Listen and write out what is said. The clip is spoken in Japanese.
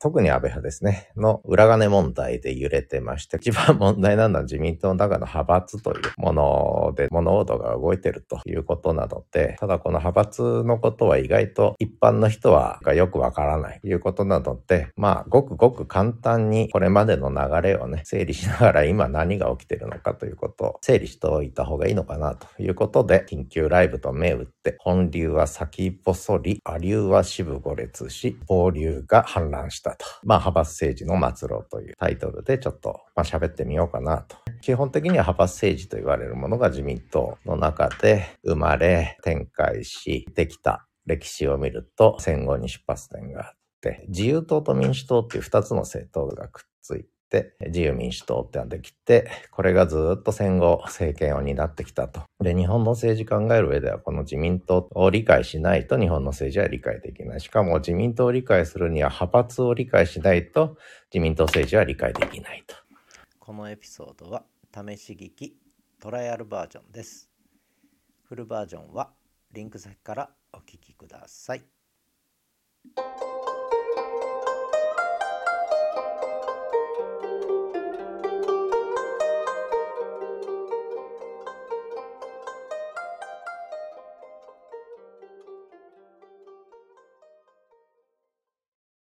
特に安倍派ですね、の裏金問題で揺れてまして、一番問題なのは自民党の中の派閥というもので物事が動いてるということなので、ただこの派閥のことは意外と一般の人はよくわからないということなので、まあ、ごくごく簡単にこれまでの流れをね、整理しながら今何が起きてるのかということを整理しておいた方がいいのかなということで、緊急ライブと銘打って、本流は先一歩そり、亜流は支部五列し、暴流が氾濫した。と。まあ、派閥政治の末路というタイトルでちょっと、まあ、喋ってみようかなと。基本的には派閥政治と言われるものが自民党の中で生まれ、展開しできた歴史を見ると戦後に出発点があって、自由党と民主党っていう二つの政党がくっついて、自由民主党ってのができて、これがずっと戦後政権を担ってきたと。で、日本の政治考える上では、この自民党を理解しないと日本の政治は理解できない。しかも自民党を理解するには派閥を理解しないと自民党政治は理解できないと。このエピソードは試し聞きトライアルバージョンです。フルバージョンはリンク先からお聞きください。